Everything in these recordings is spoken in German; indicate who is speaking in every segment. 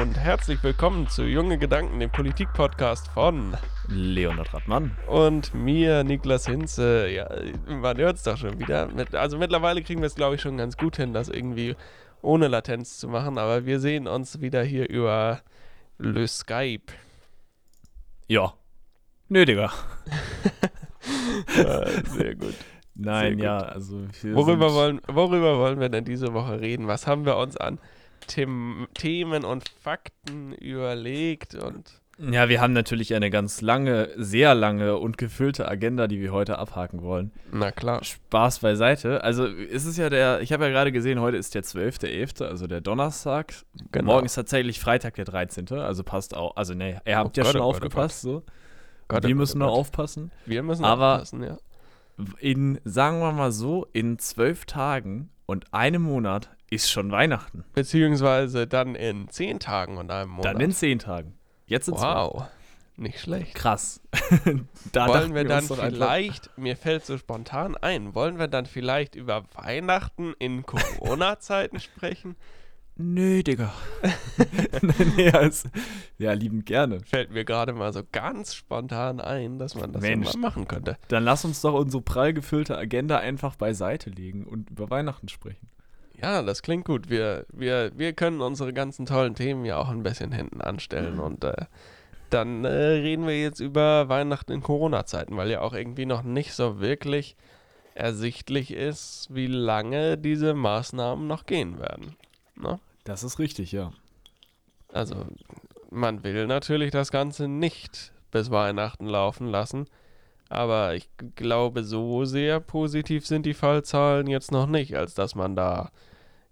Speaker 1: Und herzlich willkommen zu Junge Gedanken, dem Politik-Podcast von
Speaker 2: Leonard Radmann.
Speaker 1: und mir, Niklas Hinze. Ja, man hört es doch schon wieder. Also mittlerweile kriegen wir es, glaube ich, schon ganz gut hin, das irgendwie ohne Latenz zu machen, aber wir sehen uns wieder hier über Le Skype.
Speaker 2: Ja. Nö, Digga.
Speaker 1: Äh, sehr gut.
Speaker 2: Nein,
Speaker 1: gut.
Speaker 2: ja, also
Speaker 1: Worüber wollen, worüber wollen wir denn diese Woche reden? Was haben wir uns an Them Themen und Fakten überlegt und
Speaker 2: Ja, wir haben natürlich eine ganz lange, sehr lange und gefüllte Agenda, die wir heute abhaken wollen.
Speaker 1: na klar.
Speaker 2: Spaß beiseite. Also es ist ja der, ich habe ja gerade gesehen, heute ist der 12.11., also der Donnerstag.
Speaker 1: Genau.
Speaker 2: Morgen ist tatsächlich Freitag, der 13., also passt auch, also ne, ihr habt
Speaker 1: Oh
Speaker 2: ja
Speaker 1: Gott,
Speaker 2: schon
Speaker 1: oh Gott, oh
Speaker 2: aufgepasst, so.
Speaker 1: Gott,
Speaker 2: wir
Speaker 1: oh
Speaker 2: müssen
Speaker 1: Gott,
Speaker 2: nur
Speaker 1: Gott.
Speaker 2: aufpassen.
Speaker 1: Wir müssen
Speaker 2: Aber-
Speaker 1: aufpassen, ja.
Speaker 2: In, sagen wir mal so, in zwölf Tagen und einem Monat ist schon Weihnachten.
Speaker 1: Beziehungsweise dann in zehn Tagen und einem Monat.
Speaker 2: Dann in zehn Tagen. Jetzt sind
Speaker 1: Wow, nicht schlecht.
Speaker 2: Krass. da
Speaker 1: wollen wir dann vielleicht, mir fällt so spontan ein, wollen wir dann vielleicht über Weihnachten in Corona-Zeiten sprechen?
Speaker 2: Nö, Digga. nee, also, ja, liebend gerne.
Speaker 1: Fällt mir gerade mal so ganz spontan ein, dass man das
Speaker 2: Mensch.
Speaker 1: mal machen könnte.
Speaker 2: Dann lass uns doch unsere prall gefüllte Agenda einfach beiseite legen und über Weihnachten sprechen.
Speaker 1: Ja, das klingt gut. Wir, wir, wir können unsere ganzen tollen Themen ja auch ein bisschen hinten anstellen und äh, dann äh, reden wir jetzt über Weihnachten in Corona-Zeiten, weil ja auch irgendwie noch nicht so wirklich ersichtlich ist, wie lange diese Maßnahmen noch gehen werden. Ne?
Speaker 2: Das ist richtig, ja.
Speaker 1: Also, man will natürlich das Ganze nicht bis Weihnachten laufen lassen, aber ich glaube, so sehr positiv sind die Fallzahlen jetzt noch nicht, als dass man da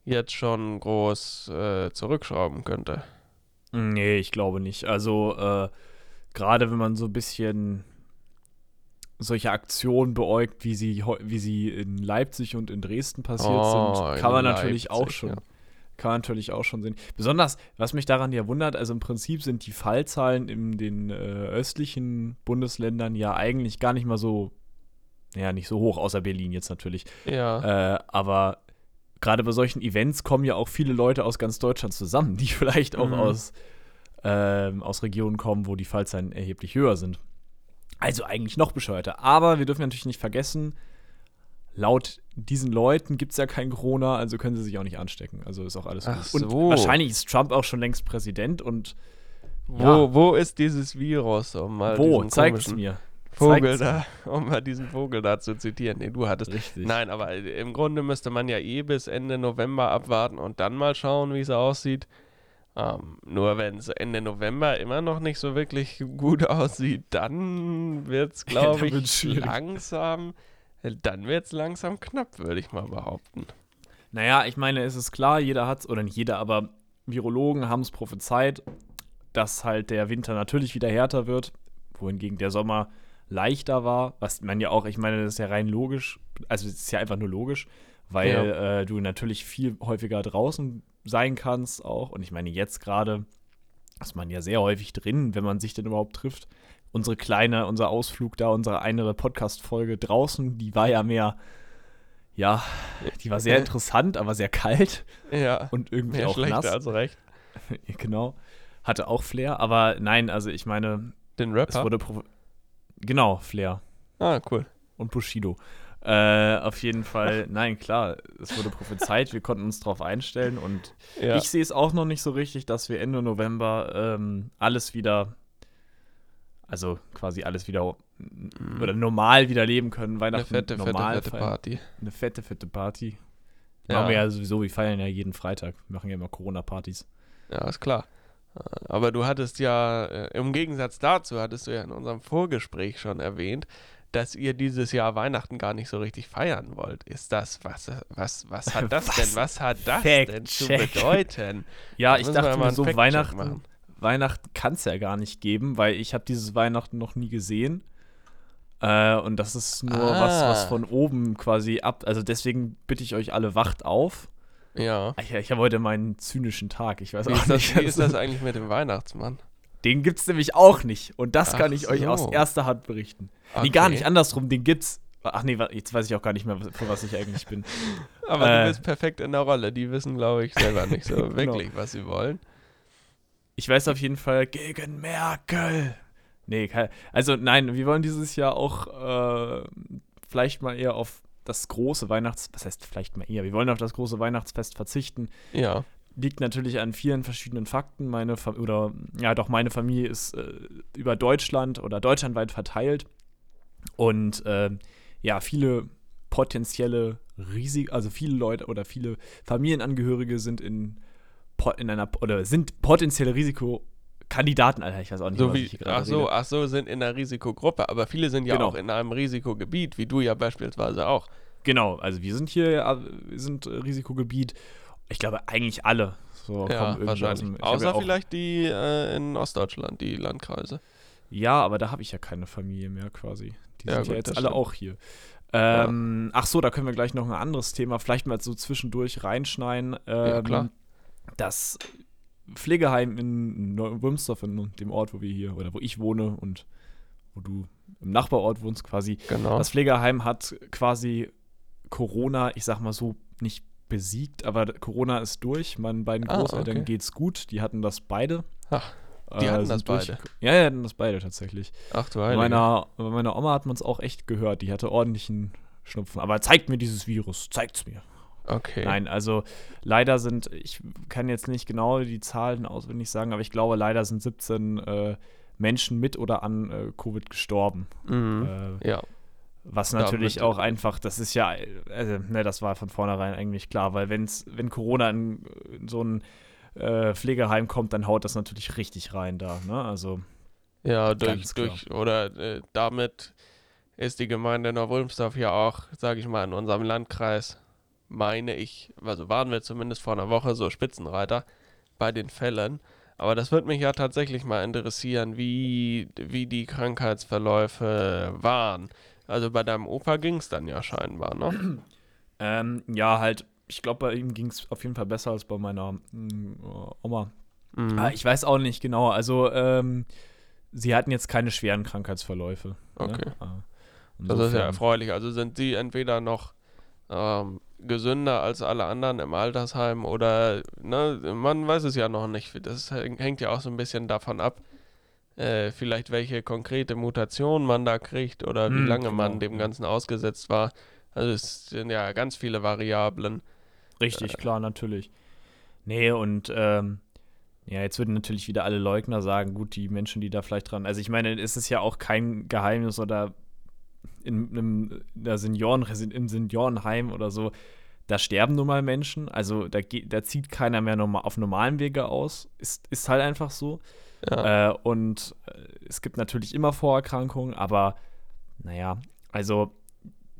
Speaker 1: jetzt schon groß äh, zurückschrauben könnte.
Speaker 2: Nee, ich glaube nicht. Also, äh, gerade wenn man so ein bisschen solche Aktionen beäugt, wie sie, wie sie in Leipzig und in Dresden passiert
Speaker 1: Oh,
Speaker 2: sind,
Speaker 1: in
Speaker 2: kann man natürlich auch
Speaker 1: Leipzig,
Speaker 2: schon.
Speaker 1: ja.
Speaker 2: Kann man natürlich auch schon sehen. Besonders, was mich daran ja wundert, also im Prinzip sind die Fallzahlen in den äh, östlichen Bundesländern ja eigentlich gar nicht mal so, ja, nicht so hoch, außer Berlin jetzt natürlich.
Speaker 1: Ja,
Speaker 2: Äh, aber gerade bei solchen Events kommen ja auch viele Leute aus ganz Deutschland zusammen, die vielleicht auch
Speaker 1: Mhm.
Speaker 2: aus, ähm, aus Regionen kommen, wo die Fallzahlen erheblich höher sind. Also eigentlich noch bescheuerter. Aber wir dürfen natürlich nicht vergessen, laut diesen Leuten gibt es ja kein Corona, also können sie sich auch nicht anstecken. Also ist auch alles
Speaker 1: Ach
Speaker 2: gut. Und
Speaker 1: so.
Speaker 2: wahrscheinlich ist Trump auch schon längst Präsident und
Speaker 1: wo, wo ist dieses Virus? Um mal
Speaker 2: wo? Zeigt es mir.
Speaker 1: Vogel da, um mal diesen Vogel da zu zitieren, den du hattest.
Speaker 2: Richtig.
Speaker 1: Nein, aber im Grunde müsste man ja eh bis Ende November abwarten und dann mal schauen, wie es aussieht. Ähm, nur wenn es Ende November immer noch nicht so wirklich gut aussieht, dann wird es, glaube ich,
Speaker 2: schwierig.
Speaker 1: langsam, dann wird es langsam knapp, würde ich mal behaupten.
Speaker 2: Naja, ich meine, es ist klar, jeder hat's, oder nicht jeder, aber Virologen haben es prophezeit, dass halt der Winter natürlich wieder härter wird, wohingegen der Sommer leichter war, was man ja auch, ich meine, das ist ja rein logisch, also es ist ja einfach nur logisch, weil
Speaker 1: Ja.
Speaker 2: äh, du natürlich viel häufiger draußen sein kannst auch. Und ich meine, jetzt gerade ist man ja sehr häufig drin, wenn man sich denn überhaupt trifft. Unsere kleine, unser Ausflug da, unsere eine Podcast-Folge draußen, die war ja mehr, ja, die war sehr interessant, aber sehr kalt
Speaker 1: Ja,
Speaker 2: und irgendwie
Speaker 1: mehr
Speaker 2: auch nass.
Speaker 1: als recht.
Speaker 2: genau. Hatte auch Flair, aber nein, also ich meine,
Speaker 1: Den
Speaker 2: es
Speaker 1: Rapper?
Speaker 2: Genau, Flair
Speaker 1: Ah, cool.
Speaker 2: und Bushido. Äh, auf jeden Fall, nein, klar, es wurde prophezeit, wir konnten uns darauf einstellen und
Speaker 1: Ja.
Speaker 2: ich sehe es auch noch nicht so richtig, dass wir Ende November ähm, alles wieder, also quasi alles wieder oder normal wieder leben können.
Speaker 1: eine
Speaker 2: Weihnachten
Speaker 1: fette, fette,
Speaker 2: normal
Speaker 1: fette
Speaker 2: feiern.
Speaker 1: Party.
Speaker 2: Eine fette, fette Party.
Speaker 1: Ja.
Speaker 2: Machen wir ja sowieso, wir feiern ja jeden Freitag. Wir machen ja immer Corona-Partys.
Speaker 1: Ja, ist klar. Aber du hattest ja, äh, im Gegensatz dazu, hattest du ja in unserem Vorgespräch schon erwähnt, dass ihr dieses Jahr Weihnachten gar nicht so richtig feiern wollt. Ist das, was, was, was hat das
Speaker 2: Was?
Speaker 1: denn, was hat das
Speaker 2: Fact
Speaker 1: denn zu
Speaker 2: check.
Speaker 1: bedeuten?
Speaker 2: Ja,
Speaker 1: Da
Speaker 2: ich dachte
Speaker 1: mal
Speaker 2: so, Weihnachten. Weihnachten kann es ja gar nicht geben, weil ich habe dieses Weihnachten noch nie gesehen. Äh, und das ist nur was, was
Speaker 1: Ah.
Speaker 2: von oben quasi ab. Also deswegen bitte ich euch alle, wacht auf.
Speaker 1: Ja.
Speaker 2: Ich, ich habe heute meinen zynischen Tag. Ich weiß
Speaker 1: Wie
Speaker 2: auch
Speaker 1: ist, das,
Speaker 2: nicht.
Speaker 1: wie ist das eigentlich mit dem Weihnachtsmann?
Speaker 2: Den gibt's nämlich auch nicht. Und das
Speaker 1: Ach
Speaker 2: kann ich euch aus
Speaker 1: so.
Speaker 2: erster Hand berichten. Nee,
Speaker 1: Okay.
Speaker 2: gar nicht andersrum, den gibt's. Ach nee, jetzt weiß ich auch gar nicht mehr, für was ich eigentlich bin.
Speaker 1: Aber äh, du bist perfekt in der Rolle. Die wissen, glaube ich, selber nicht so genau. wirklich, was sie wollen.
Speaker 2: Ich weiß auf jeden Fall gegen Merkel. Nee, also nein, wir wollen dieses Jahr auch äh, vielleicht mal eher auf das große Weihnachts... Was heißt vielleicht mal eher? Wir wollen auf das große Weihnachtsfest verzichten.
Speaker 1: Ja.
Speaker 2: Liegt natürlich an vielen verschiedenen Fakten. Meine Fa oder ja doch, meine Familie ist äh, über Deutschland oder deutschlandweit verteilt. Und äh, ja, viele potenzielle Risik, also viele Leute oder viele Familienangehörige sind in, in einer oder sind potenzielle Risikokandidaten, Alter, ich weiß auch nicht,
Speaker 1: so was wie, Ach so, rede. ach so, sind in einer Risikogruppe, aber viele sind ja genau. auch in einem Risikogebiet, wie du ja beispielsweise auch.
Speaker 2: Genau, also wir sind hier, wir sind Risikogebiet. Ich glaube eigentlich alle. So
Speaker 1: ja, wahrscheinlich. Außer ja vielleicht die äh, in Ostdeutschland, die Landkreise.
Speaker 2: Ja, aber da habe ich ja keine Familie mehr quasi. Die ja, sind gut, ja jetzt alle stimmt. auch hier. Ähm, ja. Ach so, da können wir gleich noch ein anderes Thema vielleicht mal so zwischendurch reinschneiden. Ähm, ja, klar. Das Pflegeheim in Wimsdorf, in dem Ort, wo wir hier oder wo ich wohne und wo du im Nachbarort wohnst quasi.
Speaker 1: Genau.
Speaker 2: Das Pflegeheim hat quasi Corona, ich sag mal so, nicht besiegt, aber Corona ist durch. Meinen beiden ah, Großeltern okay. geht's gut. Die hatten das beide.
Speaker 1: Ach. Die hatten äh, das durch, beide.
Speaker 2: Ja, die hatten das beide tatsächlich.
Speaker 1: Ach du
Speaker 2: Heilige. Bei meiner, bei meiner Oma hat man es auch echt gehört. Die hatte ordentlichen Schnupfen. Aber zeigt mir dieses Virus. Zeigt's mir.
Speaker 1: Okay.
Speaker 2: Nein, also leider sind, ich kann jetzt nicht genau die Zahlen auswendig sagen, aber ich glaube, leider sind 17 äh, Menschen mit oder an äh, Covid gestorben.
Speaker 1: Mhm. Äh, ja.
Speaker 2: Was natürlich auch einfach, das ist ja, also, ne, das war von vornherein eigentlich klar, weil wenn's, wenn Corona in, in so ein äh, Pflegeheim kommt, dann haut das natürlich richtig rein da. Ne? Also
Speaker 1: ja, durch, durch oder äh, damit ist die Gemeinde Nordwulmsdorf ja auch, sage ich mal, in unserem Landkreis, meine ich, also waren wir zumindest vor einer Woche so Spitzenreiter bei den Fällen. Aber das würde mich ja tatsächlich mal interessieren, wie, wie die Krankheitsverläufe waren. Also bei deinem Opa ging es dann ja scheinbar, ne?
Speaker 2: Ähm, ja, halt ich glaube, bei ihm ging es auf jeden Fall besser als bei meiner mm, Oma. Mhm. Ah, ich weiß auch nicht genau. Also, ähm, sie hatten jetzt keine schweren Krankheitsverläufe. Ne?
Speaker 1: Okay. Ne? Ah, das ist ja erfreulich. Also sind sie entweder noch ähm, gesünder als alle anderen im Altersheim oder, ne, man weiß es ja noch nicht. Das hängt ja auch so ein bisschen davon ab, äh, vielleicht welche konkrete Mutation man da kriegt oder wie hm, lange genau. man dem Ganzen ausgesetzt war. Also es sind ja ganz viele Variablen.
Speaker 2: Richtig, äh, klar, natürlich. Nee, und ähm, ja, jetzt würden natürlich wieder alle Leugner sagen, gut, die Menschen, die da vielleicht dran. Also ich meine, es ist ja auch kein Geheimnis oder in, in, in Senioren, im Seniorenheim oder so, da sterben nun mal Menschen. Also da, geht, da zieht keiner mehr normal, auf normalen Wege aus. Ist, ist halt einfach so. Ja. Äh, und äh, es gibt natürlich immer Vorerkrankungen, aber naja, also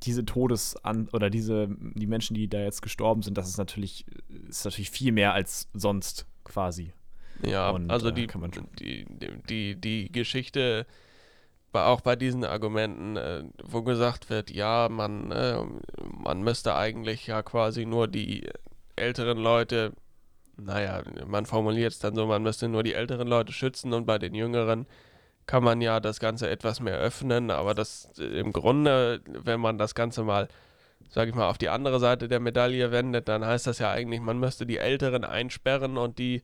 Speaker 2: diese Todesan oder diese, die Menschen, die da jetzt gestorben sind, das ist natürlich, ist natürlich viel mehr als sonst quasi.
Speaker 1: Ja, Und, also äh, die, die, die, die Geschichte auch bei diesen Argumenten, äh, wo gesagt wird, ja, man, äh, man müsste eigentlich ja quasi nur die älteren Leute, naja, man formuliert es dann so, man müsste nur die älteren Leute schützen und bei den jüngeren kann man ja das Ganze etwas mehr öffnen, aber das äh, im Grunde, wenn man das Ganze mal, sage ich mal, auf die andere Seite der Medaille wendet, dann heißt das ja eigentlich, man müsste die Älteren einsperren und die,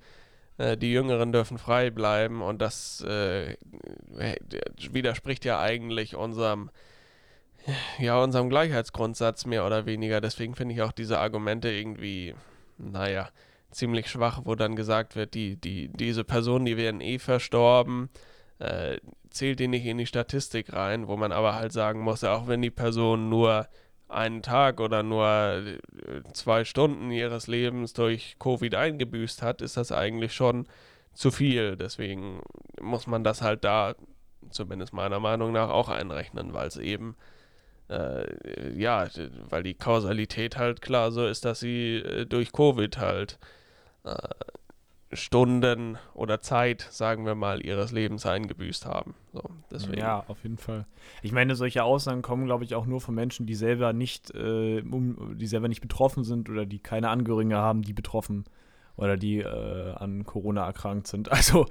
Speaker 1: die Jüngeren dürfen frei bleiben und das äh, widerspricht ja eigentlich unserem, ja, unserem Gleichheitsgrundsatz mehr oder weniger. Deswegen finde ich auch diese Argumente irgendwie, naja, ziemlich schwach, wo dann gesagt wird, die, die, diese Personen, die wären eh verstorben, äh, zählt die nicht in die Statistik rein, wo man aber halt sagen muss, auch wenn die Person nur einen Tag oder nur äh, zwei Stunden ihres Lebens durch Covid eingebüßt hat, ist das eigentlich schon zu viel. Deswegen muss man das halt da, zumindest meiner Meinung nach, auch einrechnen, weil es eben, äh, ja, weil die Kausalität halt klar so ist, dass sie äh, durch Covid halt äh, Stunden oder Zeit, sagen wir mal, ihres Lebens eingebüßt haben. So, deswegen.
Speaker 2: Ja, auf jeden Fall. Ich meine, solche Aussagen kommen, glaube ich, auch nur von Menschen, die selber nicht, äh, um, die selber nicht betroffen sind oder die keine Angehörige haben, die betroffen oder die äh, an Corona erkrankt sind. Also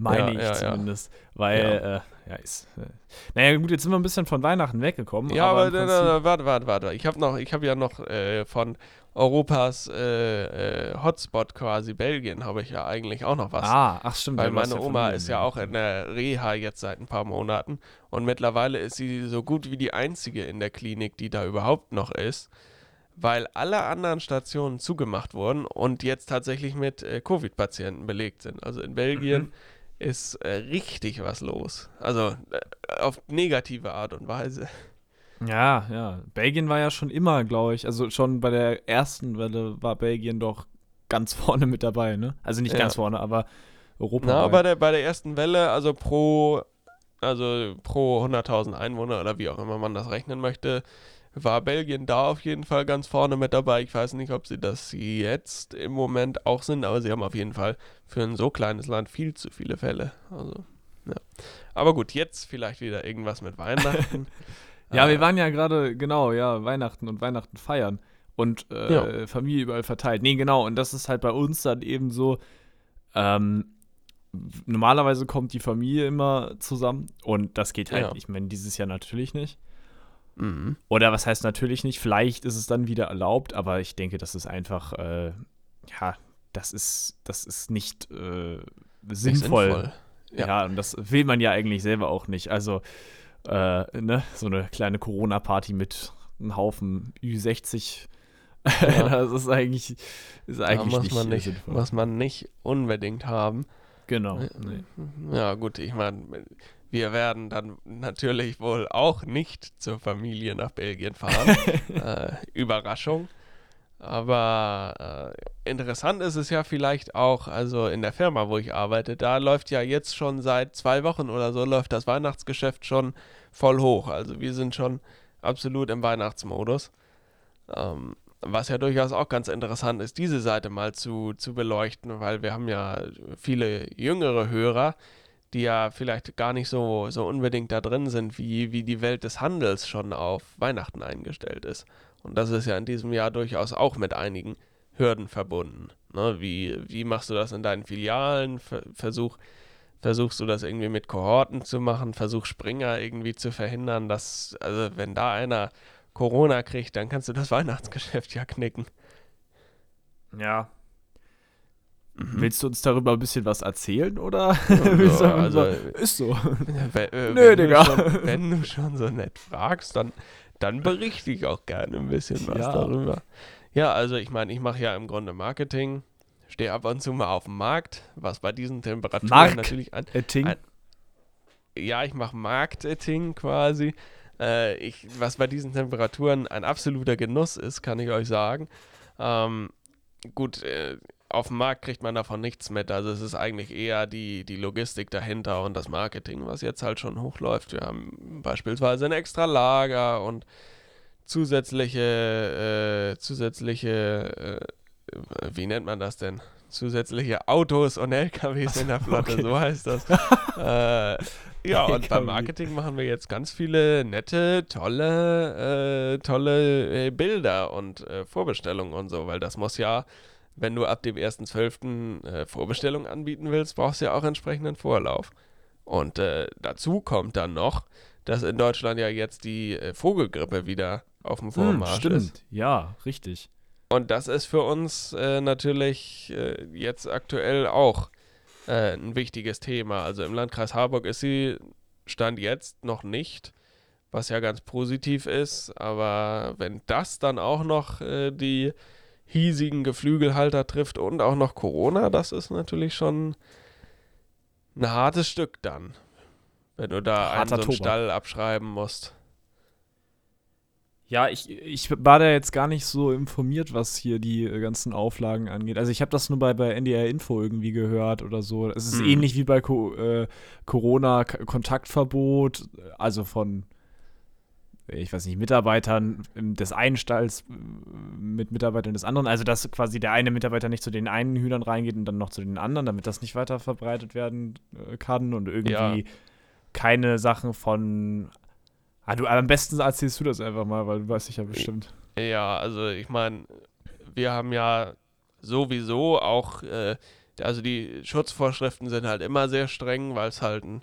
Speaker 2: meine
Speaker 1: Ja,
Speaker 2: ich
Speaker 1: ja,
Speaker 2: zumindest. Weil,
Speaker 1: Ja.
Speaker 2: ja, äh, ja ist. Äh, naja, gut, jetzt sind wir ein bisschen von Weihnachten weggekommen.
Speaker 1: Ja, aber, da, warte, warte, warte. Ich habe noch, ich habe ja noch äh, von Europas äh, äh, Hotspot quasi Belgien habe ich ja eigentlich auch noch was.
Speaker 2: Ah, ach stimmt.
Speaker 1: Weil meine
Speaker 2: ja
Speaker 1: Oma ist ja auch in der Reha jetzt seit ein paar Monaten und mittlerweile ist sie so gut wie die einzige in der Klinik, die da überhaupt noch ist, weil alle anderen Stationen zugemacht wurden und jetzt tatsächlich mit äh, Covid-Patienten belegt sind. Also in Belgien
Speaker 2: Mhm.
Speaker 1: ist äh, richtig was los. Also äh, auf negative Art und Weise.
Speaker 2: Ja, ja. Belgien war ja schon immer, glaube ich, also schon bei der ersten Welle war Belgien doch ganz vorne mit dabei, ne? Also nicht
Speaker 1: Ja.
Speaker 2: ganz vorne, aber Europa.
Speaker 1: Na, bei der, bei der ersten Welle, also pro, also pro 100.000 Einwohner oder wie auch immer man das rechnen möchte, war Belgien da auf jeden Fall ganz vorne mit dabei. Ich weiß nicht, ob sie das jetzt im Moment auch sind, aber sie haben auf jeden Fall für ein so kleines Land viel zu viele Fälle. Also, ja. Aber gut, jetzt vielleicht wieder irgendwas mit Weihnachten.
Speaker 2: Ja,
Speaker 1: Äh,
Speaker 2: wir waren ja gerade, genau, ja, Weihnachten und Weihnachten feiern und äh,
Speaker 1: Ja.
Speaker 2: Familie überall verteilt. Nee, genau, und das ist halt bei uns dann eben so, ähm, normalerweise kommt die Familie immer zusammen und das geht halt,
Speaker 1: Ja.
Speaker 2: ich meine, dieses Jahr natürlich nicht.
Speaker 1: Mhm.
Speaker 2: Oder was heißt natürlich nicht, vielleicht ist es dann wieder erlaubt, aber ich denke, das ist einfach, äh, ja, das ist, das ist nicht äh, sinnvoll.
Speaker 1: Ja.
Speaker 2: Ja. und das will man ja eigentlich selber auch nicht. Also, äh, ne, so eine kleine Corona-Party mit einem Haufen Ü60,
Speaker 1: Ja.
Speaker 2: das ist eigentlich, ist eigentlich
Speaker 1: muss
Speaker 2: nicht,
Speaker 1: man
Speaker 2: äh,
Speaker 1: nicht,
Speaker 2: sinnvoll.
Speaker 1: muss man nicht unbedingt haben.
Speaker 2: Genau.
Speaker 1: Ja.
Speaker 2: Nee.
Speaker 1: Ja, gut, ich meine, wir werden dann natürlich wohl auch nicht zur Familie nach Belgien fahren. äh, Überraschung. Aber äh, interessant ist es ja vielleicht auch, also in der Firma, wo ich arbeite, da läuft ja jetzt schon seit zwei Wochen oder so, läuft das Weihnachtsgeschäft schon voll hoch. Also wir sind schon absolut im Weihnachtsmodus. Ähm, was ja durchaus auch ganz interessant ist, diese Seite mal zu, zu beleuchten, weil wir haben ja viele jüngere Hörer, die ja vielleicht gar nicht so, so unbedingt da drin sind, wie, wie die Welt des Handels schon auf Weihnachten eingestellt ist. Und das ist ja in diesem Jahr durchaus auch mit einigen Hürden verbunden. Ne? Wie, wie machst du das in deinen Filialen? Ver versuch, versuchst du das irgendwie mit Kohorten zu machen? Versuch Springer irgendwie zu verhindern, dass, also wenn da einer Corona kriegt, dann kannst du das Weihnachtsgeschäft ja knicken.
Speaker 2: Ja.
Speaker 1: Mhm.
Speaker 2: Willst du uns darüber ein bisschen was erzählen oder?
Speaker 1: also,
Speaker 2: nur- ist so.
Speaker 1: Ja, we- äh,
Speaker 2: Nö,
Speaker 1: wenn,
Speaker 2: Digga.
Speaker 1: Du schon, wenn du schon so nett fragst, dann, dann berichte ich auch gerne ein bisschen was
Speaker 2: Ja.
Speaker 1: darüber. Ja, also ich meine, ich mache ja im Grunde Marketing, stehe ab und zu mal auf dem Markt, was bei diesen Temperaturen
Speaker 2: Mark-
Speaker 1: natürlich.
Speaker 2: Etting.
Speaker 1: Ein- Ja, ich mache Marketing quasi. Äh, ich, was bei diesen Temperaturen ein absoluter Genuss ist, kann ich euch sagen. Ähm, gut, äh, auf dem Markt kriegt man davon nichts mit. Also es ist eigentlich eher die, die Logistik dahinter und das Marketing, was jetzt halt schon hochläuft. Wir haben beispielsweise ein extra Lager und zusätzliche, äh, zusätzliche, äh, wie nennt man das denn? Zusätzliche Autos und LKWs in der Flotte,
Speaker 2: okay.
Speaker 1: so heißt das. äh, ja, und beim Marketing machen wir jetzt ganz viele nette, tolle, äh, tolle äh, Bilder und äh, Vorbestellungen und so, weil das muss ja, wenn du ab dem 1.12. Äh, Vorbestellungen anbieten willst, brauchst du ja auch entsprechenden Vorlauf. Und äh, dazu kommt dann noch, dass in Deutschland ja jetzt die äh, Vogelgrippe wieder auf dem
Speaker 2: Hm,
Speaker 1: Vormarsch
Speaker 2: stimmt.
Speaker 1: ist.
Speaker 2: Ja, richtig.
Speaker 1: Und das ist für uns äh, natürlich äh, jetzt aktuell auch ein wichtiges Thema. Also im Landkreis Harburg ist sie Stand jetzt noch nicht, was ja ganz positiv ist. Aber wenn das dann auch noch die hiesigen Geflügelhalter trifft und auch noch Corona, das ist natürlich schon ein hartes Stück dann. Wenn du da einen so einen. Stall abschreiben musst.
Speaker 2: Ja, ich, ich war da jetzt gar nicht so informiert, was hier die äh, ganzen Auflagen angeht. Also ich habe das nur bei, bei NDR Info irgendwie gehört oder so. Es ist
Speaker 1: Hm.
Speaker 2: ähnlich wie bei Co äh, Corona Kontaktverbot, also von ich weiß nicht, Mitarbeitern des einen Stalls äh, mit Mitarbeitern des anderen. Also, dass quasi der eine Mitarbeiter nicht zu den einen Hühnern reingeht und dann noch zu den anderen, damit das nicht weiter verbreitet werden äh, kann und irgendwie
Speaker 1: Ja.
Speaker 2: keine Sachen von. Ah, du, am besten erzählst du das einfach mal, weil du weißt dich ja bestimmt.
Speaker 1: Ja, also ich meine, wir haben ja sowieso auch, äh, also die Schutzvorschriften sind halt immer sehr streng, weil es halt ein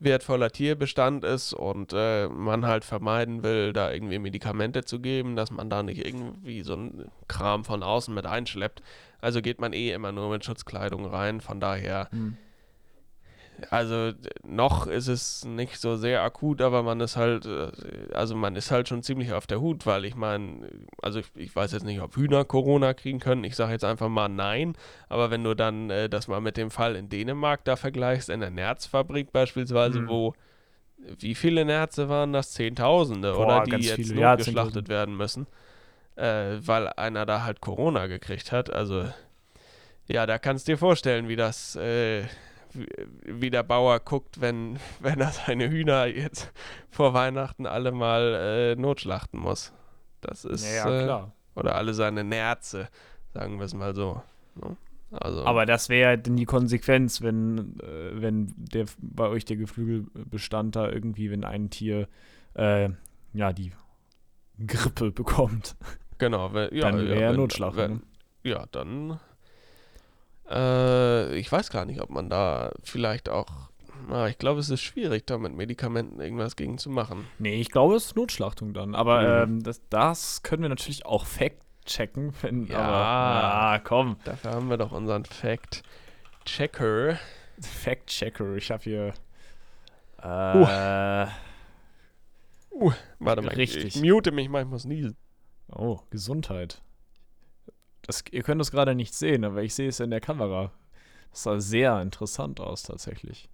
Speaker 1: wertvoller Tierbestand ist und äh, man halt vermeiden will, da irgendwie Medikamente zu geben, dass man da nicht irgendwie so ein Kram von außen mit einschleppt. Also geht man eh immer nur mit Schutzkleidung rein, von daher.
Speaker 2: Hm.
Speaker 1: Also noch ist es nicht so sehr akut, aber man ist halt, äh, also man ist halt schon ziemlich auf der Hut, weil ich meine, also ich, ich, weiß jetzt nicht, ob Hühner Corona kriegen können. Ich sage jetzt einfach mal nein, aber wenn du dann äh, das mal mit dem Fall in Dänemark da vergleichst, in der Nerzfabrik beispielsweise,
Speaker 2: Mhm.
Speaker 1: wo wie viele Nerze waren das? Zehntausende,
Speaker 2: Boah,
Speaker 1: oder? Die jetzt
Speaker 2: viele, ja,
Speaker 1: notgeschlachtet
Speaker 2: 10.000.
Speaker 1: werden müssen, äh, weil einer da halt Corona gekriegt hat. Also ja, da kannst du dir vorstellen, wie das, äh, wie, der Bauer guckt, wenn, wenn er seine Hühner jetzt vor Weihnachten alle mal äh, notschlachten muss. Das ist,
Speaker 2: Ja, ja,
Speaker 1: äh,
Speaker 2: klar.
Speaker 1: oder alle seine Nerze, sagen wir es mal so. ne? Also,
Speaker 2: Aber das wäre dann die Konsequenz, wenn, äh, wenn der bei euch der Geflügelbestand da irgendwie, wenn ein Tier äh, ja die Grippe bekommt,
Speaker 1: genau, wenn, ja,
Speaker 2: dann
Speaker 1: ja,
Speaker 2: wäre Notschlag.
Speaker 1: wenn-
Speaker 2: ne?
Speaker 1: Ja, dann. Äh, ich weiß gar nicht, ob man da vielleicht auch. Ah, ich glaube, es ist schwierig, da mit Medikamenten irgendwas gegen zu machen.
Speaker 2: Nee, ich glaube, es ist Notschlachtung dann. Aber
Speaker 1: Mhm.
Speaker 2: ähm, das, das können wir natürlich auch fact-checken. Wenn,
Speaker 1: Ja.
Speaker 2: aber, ah, komm.
Speaker 1: Dafür haben wir doch unseren Fact-Checker.
Speaker 2: Fact-Checker. Ich habe hier. Äh,
Speaker 1: Warte mal, ich-
Speaker 2: Richtig.
Speaker 1: ich mute mich mal, ich muss niesen.
Speaker 2: Oh, Gesundheit. Das, ihr könnt das gerade nicht sehen, aber ich sehe es in der Kamera. Das sah sehr interessant aus, tatsächlich.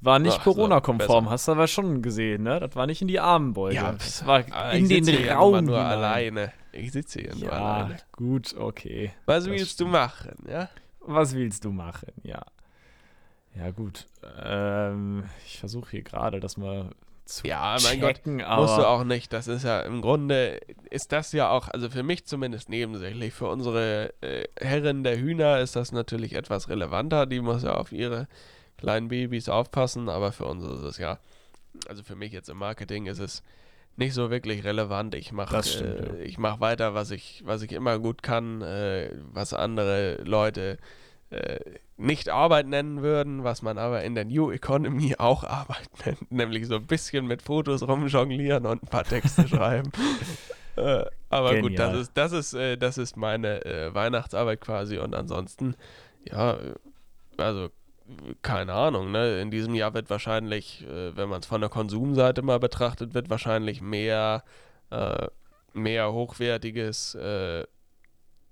Speaker 2: War nicht Corona-konform, hast du aber schon gesehen, ne? Das war nicht in die Armenbeuge. das war
Speaker 1: Ah,
Speaker 2: in
Speaker 1: ich
Speaker 2: den
Speaker 1: sitze hier
Speaker 2: Raum
Speaker 1: aber nur alleine. Ich sitze hier nur
Speaker 2: Ja,
Speaker 1: alleine.
Speaker 2: gut, okay.
Speaker 1: Was
Speaker 2: das
Speaker 1: willst du
Speaker 2: stimmt.
Speaker 1: machen, ja?
Speaker 2: Was willst du machen? Ja. Ja, gut. Ähm, ich versuche hier gerade das mal zu
Speaker 1: Ja, mein Gott.
Speaker 2: checken, aber
Speaker 1: Musst du auch nicht. Das ist ja im Grunde, ist das ja auch, also für mich zumindest nebensächlich. Für unsere äh, Herrin der Hühner ist das natürlich etwas relevanter. Die muss ja auf ihre kleinen Babys aufpassen, aber für uns ist es ja, also für mich jetzt im Marketing ist es nicht so wirklich relevant. Ich mache äh,
Speaker 2: ja.
Speaker 1: ich mach weiter, was ich, was ich immer gut kann, äh, was andere Leute nicht Arbeit nennen würden, was man aber in der New Economy auch Arbeit nennt, nämlich so ein bisschen mit Fotos rumjonglieren und ein paar Texte schreiben. Äh, aber gut, das
Speaker 2: Genial.
Speaker 1: ist, das ist, äh, das ist meine äh, Weihnachtsarbeit quasi und ansonsten, ja, äh, also keine Ahnung, ne? In diesem Jahr wird wahrscheinlich, äh, wenn man es von der Konsumseite mal betrachtet, wird wahrscheinlich mehr, äh, mehr hochwertiges,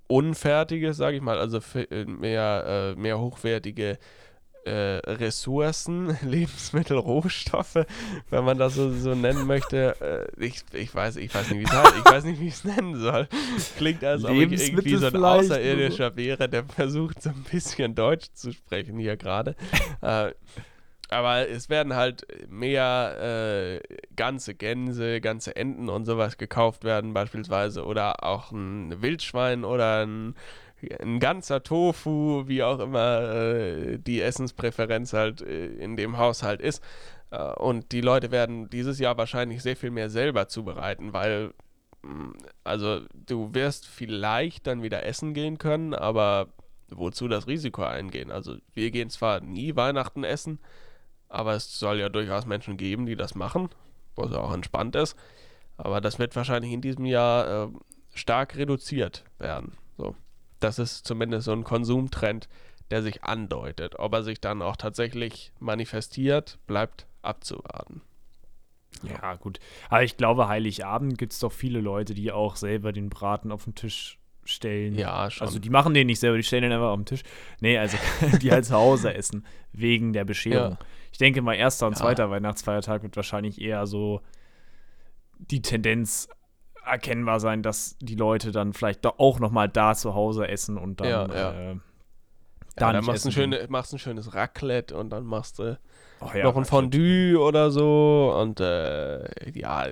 Speaker 1: unfertiges, sage ich mal, also äh, mehr, äh, mehr hochwertige äh, Ressourcen, Lebensmittel, Rohstoffe, wenn man das so, so nennen möchte. Ich, ich weiß, ich weiß nicht, wie es ich weiß nicht, wie ich es nennen soll. Klingt, als ob ich irgendwie so ein
Speaker 2: vielleicht oder so.
Speaker 1: Außerirdischer wäre, der versucht, so ein bisschen Deutsch zu sprechen hier gerade. aber es werden halt mehr äh, ganze Gänse, ganze Enten und sowas gekauft werden beispielsweise oder auch ein Wildschwein oder ein, ein ganzer Tofu, wie auch immer äh, die Essenspräferenz halt äh, in dem Haushalt ist. Äh, und die Leute werden dieses Jahr wahrscheinlich sehr viel mehr selber zubereiten, weil mh, also du wirst vielleicht dann wieder essen gehen können, aber wozu das Risiko eingehen? Also wir gehen zwar nie Weihnachten essen, aber es soll ja durchaus Menschen geben, die das machen, was ja auch entspannt ist. Aber das wird wahrscheinlich in diesem Jahr äh, stark reduziert werden. So. Das ist zumindest so ein Konsumtrend, der sich andeutet. Ob er sich dann auch tatsächlich manifestiert, bleibt abzuwarten.
Speaker 2: Ja, gut. Aber ich glaube, Heiligabend gibt es doch viele Leute, die auch selber den Braten auf den Tisch stellen.
Speaker 1: Ja, schon.
Speaker 2: Also die machen den nicht selber, die stellen den einfach auf den Tisch. Nee, also die halt zu Hause essen, wegen der Bescherung.
Speaker 1: Ja.
Speaker 2: Ich denke mal, erster und
Speaker 1: Ja.
Speaker 2: zweiter Weihnachtsfeiertag wird wahrscheinlich eher so die Tendenz erkennbar sein, dass die Leute dann vielleicht doch auch noch mal da zu Hause essen und dann
Speaker 1: Ja, ja.
Speaker 2: Äh,
Speaker 1: ja,
Speaker 2: da
Speaker 1: dann machst du ein, schöne, machst ein schönes Raclette und dann machst du
Speaker 2: Oh ja,
Speaker 1: noch ein
Speaker 2: Raclette.
Speaker 1: Fondue oder so und äh, ja,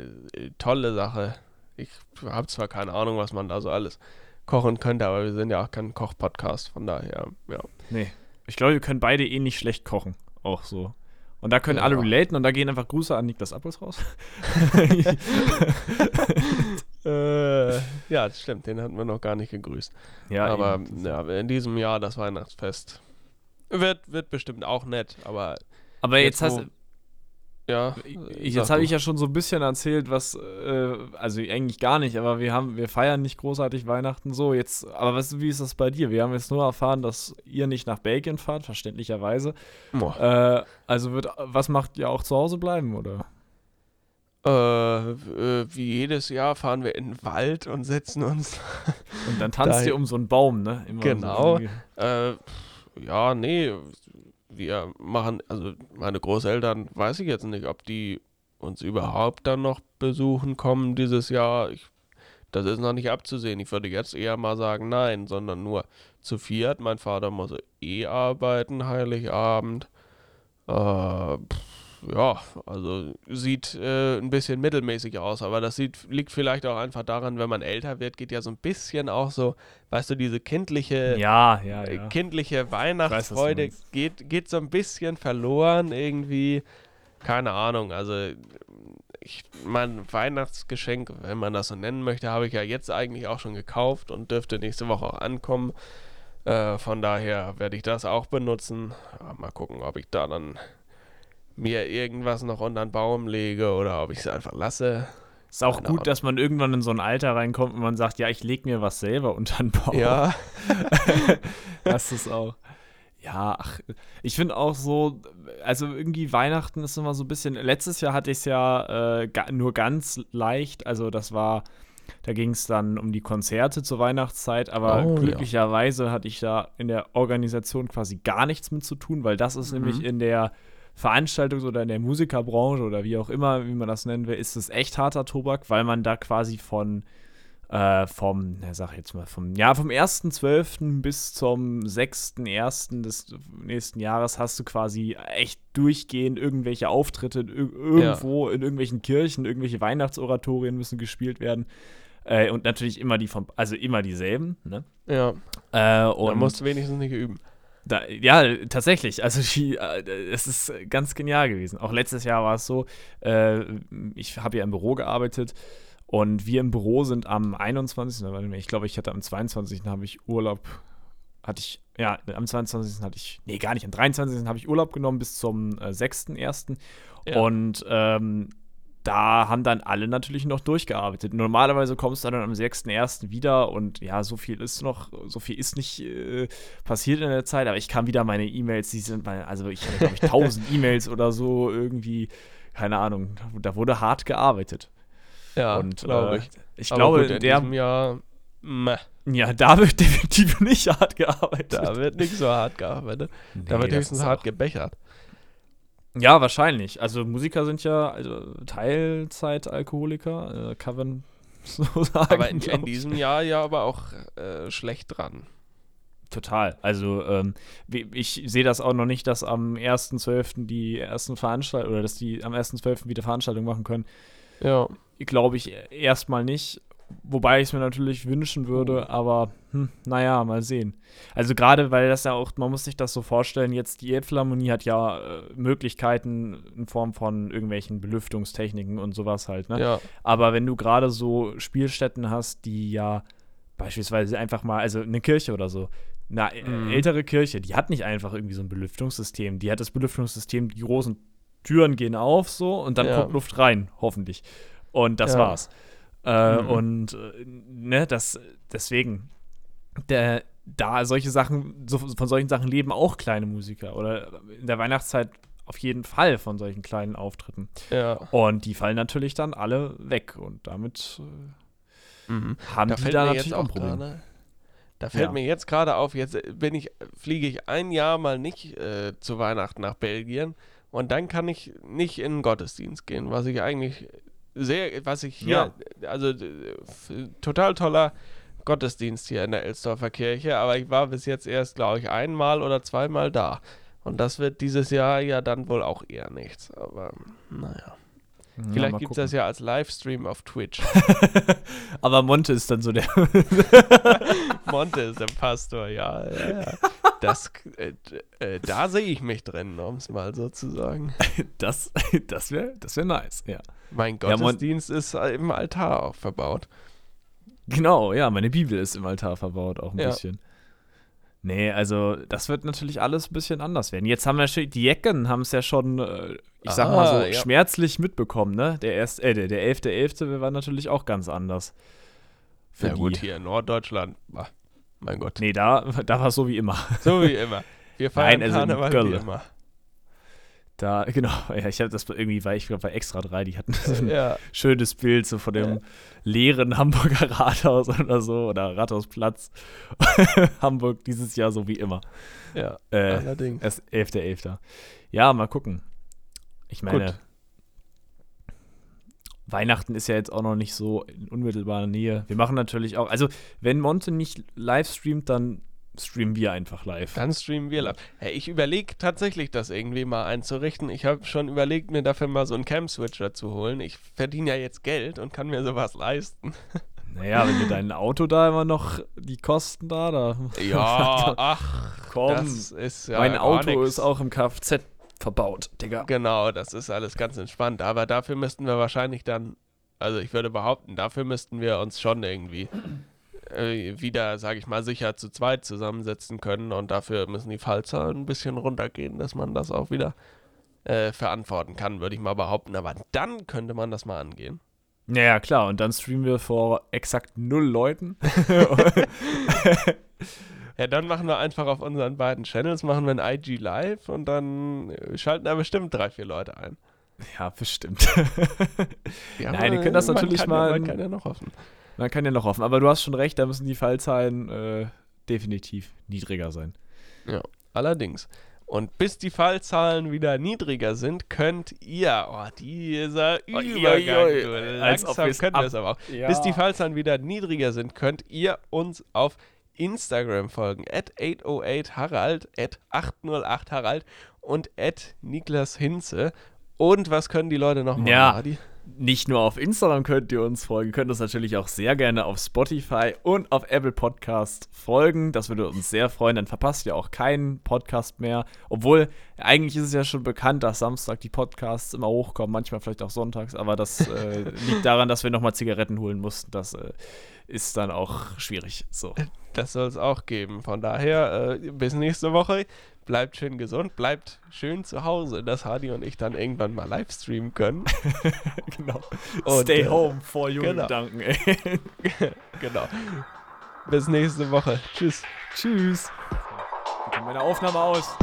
Speaker 1: tolle Sache. Ich habe zwar keine Ahnung, was man da so alles kochen könnte, aber wir sind ja auch kein Koch-Podcast, von daher, ja.
Speaker 2: Nee. Ich glaube, wir können beide eh nicht schlecht kochen. Auch so. Und da können
Speaker 1: Ja.
Speaker 2: alle relaten und da gehen einfach Grüße an Niklas Appels raus.
Speaker 1: Äh, ja, das stimmt, den hatten wir noch gar nicht gegrüßt.
Speaker 2: Ja,
Speaker 1: aber
Speaker 2: eben.
Speaker 1: ja, in diesem Jahr das Weihnachtsfest wird, wird bestimmt auch nett, aber
Speaker 2: Aber jetzt,
Speaker 1: jetzt,
Speaker 2: hast
Speaker 1: ja.
Speaker 2: jetzt habe ich ja schon so ein bisschen erzählt, was, äh, also eigentlich gar nicht, aber wir haben, wir feiern nicht großartig Weihnachten so. Jetzt, aber was, wie ist das bei dir? Wir haben jetzt nur erfahren, dass ihr nicht nach Belgien fahrt, verständlicherweise. Äh, also wird, was macht ihr auch zu Hause bleiben, oder?
Speaker 1: Äh, wie jedes Jahr fahren wir in den Wald und setzen uns.
Speaker 2: Und dann tanzt ihr um so einen Baum, ne? Immer
Speaker 1: Genau.
Speaker 2: So.
Speaker 1: Äh, ja, nee, wir machen, also meine Großeltern, weiß ich jetzt nicht, ob die uns überhaupt dann noch besuchen kommen dieses Jahr. Ich, das ist noch nicht abzusehen. Ich würde jetzt eher mal sagen, nein, sondern nur zu viert. Mein Vater muss eh arbeiten, Heiligabend. Äh, pff, ja, also sieht äh, ein bisschen mittelmäßig aus, aber das sieht, liegt vielleicht auch einfach daran, wenn man älter wird, geht ja so ein bisschen auch so, weißt du, diese kindliche
Speaker 2: Ja, ja,
Speaker 1: äh,
Speaker 2: ja.
Speaker 1: kindliche
Speaker 2: weiß,
Speaker 1: Weihnachtsfreude
Speaker 2: meinst.
Speaker 1: geht, geht so ein bisschen verloren irgendwie. Keine Ahnung, also ich mein Weihnachtsgeschenk, wenn man das so nennen möchte, habe ich ja jetzt eigentlich auch schon gekauft und dürfte nächste Woche auch ankommen. Äh, von daher werde ich das auch benutzen. Ja, mal gucken, ob ich da dann mir irgendwas noch unter den Baum lege oder ob ich es einfach lasse.
Speaker 2: Ist auch
Speaker 1: Keine
Speaker 2: gut, dass man irgendwann in so ein Alter reinkommt und man sagt, ja, ich leg mir was selber unter den Baum.
Speaker 1: Ja,
Speaker 2: Das ist auch. Ja, ach, ich finde auch so, also irgendwie Weihnachten ist immer so ein bisschen. Letztes Jahr hatte ich es ja äh, ga, nur ganz leicht, also das war, da ging es dann um die Konzerte zur Weihnachtszeit, aber
Speaker 1: Oh, ja.
Speaker 2: glücklicherweise hatte ich da in der Organisation quasi gar nichts mit zu tun, weil das ist
Speaker 1: Mhm.
Speaker 2: nämlich in der Veranstaltungs- oder in der Musikerbranche oder wie auch immer, wie man das nennen will, ist es echt harter Tobak, weil man da quasi von äh, vom, na, sag jetzt mal, vom, ja, vom 1.12. bis zum 6.1. des nächsten Jahres hast du quasi echt durchgehend irgendwelche Auftritte ir irgendwo in irgendwelchen Kirchen, irgendwelche Weihnachtsoratorien müssen gespielt werden. Äh, und natürlich immer die vom, also immer dieselben, ne?
Speaker 1: ja.
Speaker 2: Äh,
Speaker 1: Und
Speaker 2: und
Speaker 1: musst du wenigstens nicht üben.
Speaker 2: Da, ja, tatsächlich. Also die, äh, es ist ganz genial gewesen. Auch letztes Jahr war es so, äh, ich habe ja im Büro gearbeitet und wir im Büro sind am 21. na, warte mal, Ich glaube, ich hatte am 22. habe ich Urlaub, hatte ich, ja, am 22. hatte ich, nee, gar nicht, am 23. habe ich Urlaub genommen bis zum äh, 6.1.
Speaker 1: Ja.
Speaker 2: Und ähm, da haben dann alle natürlich noch durchgearbeitet. Normalerweise kommst du dann am 6.1. wieder und ja, so viel ist noch, so viel ist nicht äh, passiert in der Zeit, aber ich kam wieder meine E-Mails, die sind, bei, also ich hatte, glaube ich, 1000 E-Mails oder so irgendwie, keine Ahnung, da wurde hart gearbeitet.
Speaker 1: Ja,
Speaker 2: und
Speaker 1: glaube
Speaker 2: äh,
Speaker 1: ich.
Speaker 2: ich
Speaker 1: Aber
Speaker 2: glaube,
Speaker 1: gut,
Speaker 2: in
Speaker 1: in
Speaker 2: der,
Speaker 1: diesem Jahr, meh,
Speaker 2: ja, da wird definitiv nicht hart gearbeitet.
Speaker 1: da wird nicht so hart gearbeitet. da
Speaker 2: Nee,
Speaker 1: wird
Speaker 2: das
Speaker 1: höchstens hart gebechert.
Speaker 2: Ja, wahrscheinlich. Also Musiker sind ja also Teilzeit-Alkoholiker, äh, kann man so sagen.
Speaker 1: Aber in, in diesem Jahr ja aber auch äh, schlecht dran.
Speaker 2: Total. Also ähm, ich sehe das auch noch nicht, dass am 1.12. die ersten Veranstaltungen oder dass die am 1.12. wieder Veranstaltungen machen können.
Speaker 1: Ja.
Speaker 2: Glaube ich erstmal nicht. Wobei ich es mir natürlich wünschen würde, aber hm, naja, mal sehen. Also gerade, weil das ja auch, man muss sich das so vorstellen, jetzt die Elbphilharmonie hat ja äh, Möglichkeiten in Form von irgendwelchen Belüftungstechniken und sowas halt, ne?
Speaker 1: Ja.
Speaker 2: Aber wenn du gerade so Spielstätten hast, die ja beispielsweise einfach mal, also eine Kirche oder so, eine äh,
Speaker 1: Mhm.
Speaker 2: ältere Kirche, die hat nicht einfach irgendwie so ein Belüftungssystem. Die hat das Belüftungssystem, die großen Türen gehen auf so und dann
Speaker 1: Ja.
Speaker 2: kommt Luft rein, hoffentlich. Und das
Speaker 1: Ja.
Speaker 2: war's. Äh,
Speaker 1: Mhm.
Speaker 2: Und äh, ne, das deswegen, der, da solche Sachen, so, von solchen Sachen leben auch kleine Musiker. Oder in der Weihnachtszeit auf jeden Fall von solchen kleinen Auftritten.
Speaker 1: Ja.
Speaker 2: Und die fallen natürlich dann alle weg. Und damit äh,
Speaker 1: Mhm.
Speaker 2: haben
Speaker 1: Da
Speaker 2: die da natürlich
Speaker 1: jetzt
Speaker 2: auch ein Problem.
Speaker 1: gerade. Da fällt
Speaker 2: Ja.
Speaker 1: mir jetzt gerade auf, jetzt bin ich, fliege ich ein Jahr mal nicht äh, zu Weihnachten nach Belgien und dann kann ich nicht in den Gottesdienst gehen, was ich eigentlich sehr, was ich hier, also äh, total toller Gottesdienst hier in der Elsdorfer Kirche, aber ich war bis jetzt erst, glaube ich, einmal oder zweimal da. Und das wird dieses Jahr ja dann wohl auch eher nichts. Aber naja. Vielleicht gibt es das ja als Livestream auf Twitch.
Speaker 2: Aber Monte ist dann so der.
Speaker 1: Monte ist der Pastor, ja. ja, ja. Das, äh, äh, da sehe ich mich drin, um es mal so zu sagen.
Speaker 2: das das wäre das wär nice, ja.
Speaker 1: Mein
Speaker 2: Ja,
Speaker 1: Gottesdienst ist im Altar auch verbaut.
Speaker 2: Genau, ja, meine Bibel ist im Altar verbaut, auch ein
Speaker 1: Ja.
Speaker 2: bisschen. Nee, also das wird natürlich alles ein bisschen anders werden. Jetzt haben wir schon, die Jecken haben es ja schon, äh, ich sag mal so,
Speaker 1: Ah, ja.
Speaker 2: schmerzlich mitbekommen, ne? Der erst, äh, der, der 11.11. war natürlich auch ganz anders. Für
Speaker 1: Ja
Speaker 2: die.
Speaker 1: gut, hier in Norddeutschland, ah, mein Gott,
Speaker 2: Nee, da, da war es so wie immer.
Speaker 1: so wie immer. Wir feiern
Speaker 2: Nein, also in
Speaker 1: Karneval wie
Speaker 2: Gölle.
Speaker 1: immer.
Speaker 2: Da, genau, ja, ich habe das irgendwie, weil ich glaube, bei Extra 3, die hatten so ein
Speaker 1: Ja,
Speaker 2: schönes Bild so von dem leeren Hamburger Rathaus oder so oder Rathausplatz. Hamburg dieses Jahr so wie immer.
Speaker 1: ja,
Speaker 2: Äh,
Speaker 1: allerdings.
Speaker 2: erst 11.11. Ja, mal gucken. Ich meine,
Speaker 1: Gut.
Speaker 2: Weihnachten ist ja jetzt auch noch nicht so in unmittelbarer Nähe. Wir machen natürlich auch, also wenn Monte nicht live streamt, dann streamen wir einfach live.
Speaker 1: Dann streamen wir live. Hey, ich überlege tatsächlich, das irgendwie mal einzurichten. Ich habe schon überlegt, mir dafür mal so einen Cam-Switcher zu holen. Ich verdiene ja jetzt Geld und kann mir sowas leisten.
Speaker 2: Naja, wenn du dein Auto da immer noch die Kosten da, da.
Speaker 1: Ja, ach,
Speaker 2: Komm,
Speaker 1: das ist ja
Speaker 2: mein Auto
Speaker 1: nix.
Speaker 2: ist auch im Kfz verbaut, Digga.
Speaker 1: Genau, das ist alles ganz entspannt. Aber dafür müssten wir wahrscheinlich dann, also ich würde behaupten, dafür müssten wir uns schon irgendwie äh, wieder, sage ich mal, sicher zu zweit zusammensetzen können. Und dafür müssen die Fallzahlen ein bisschen runtergehen, dass man das auch wieder äh, verantworten kann, würde ich mal behaupten. Aber dann könnte man das mal angehen.
Speaker 2: Naja, klar, und dann streamen wir vor exakt null Leuten.
Speaker 1: Ja, dann machen wir einfach auf unseren beiden Channels, machen wir ein IG Live und dann äh, schalten da bestimmt drei, vier Leute ein.
Speaker 2: ja, bestimmt.
Speaker 1: Ja,
Speaker 2: Nein, die können das natürlich mal-
Speaker 1: Ja, man kann ja noch hoffen.
Speaker 2: Man kann ja noch hoffen, aber du hast schon recht, da müssen die Fallzahlen äh, definitiv niedriger sein.
Speaker 1: Allerdings. Und bis die Fallzahlen wieder niedriger sind, könnt ihr, oh, dieser
Speaker 2: Oi,
Speaker 1: Übergang,
Speaker 2: oi, oi. ob
Speaker 1: langsam können wir es aber auch.
Speaker 2: Ja.
Speaker 1: Bis die Fallzahlen wieder niedriger sind, könnt ihr uns auf Instagram folgen, at 808harald, at 808harald und at Niklas Hinze. Und was können die Leute noch machen,
Speaker 2: Ja.
Speaker 1: Adi?
Speaker 2: Nicht nur auf Instagram könnt ihr uns folgen, könnt uns natürlich auch sehr gerne auf Spotify und auf Apple Podcast folgen. Das würde uns sehr freuen. Dann verpasst ihr auch keinen Podcast mehr. Obwohl, eigentlich ist es ja schon bekannt, dass Samstag die Podcasts immer hochkommen, manchmal vielleicht auch sonntags, aber das äh, liegt daran, dass wir nochmal Zigaretten holen mussten. Das äh, ist dann auch schwierig. So.
Speaker 1: Das soll es auch geben. Von daher, äh, bis nächste Woche. Bleibt schön gesund, bleibt schön zu Hause, dass Hardy und ich dann irgendwann mal live streamen können.
Speaker 2: genau.
Speaker 1: Und,
Speaker 2: Stay
Speaker 1: äh,
Speaker 2: home vor junge
Speaker 1: genau.
Speaker 2: Gedanken,
Speaker 1: genau. Bis nächste Woche. Tschüss.
Speaker 2: Tschüss. Kommt meine Aufnahme aus?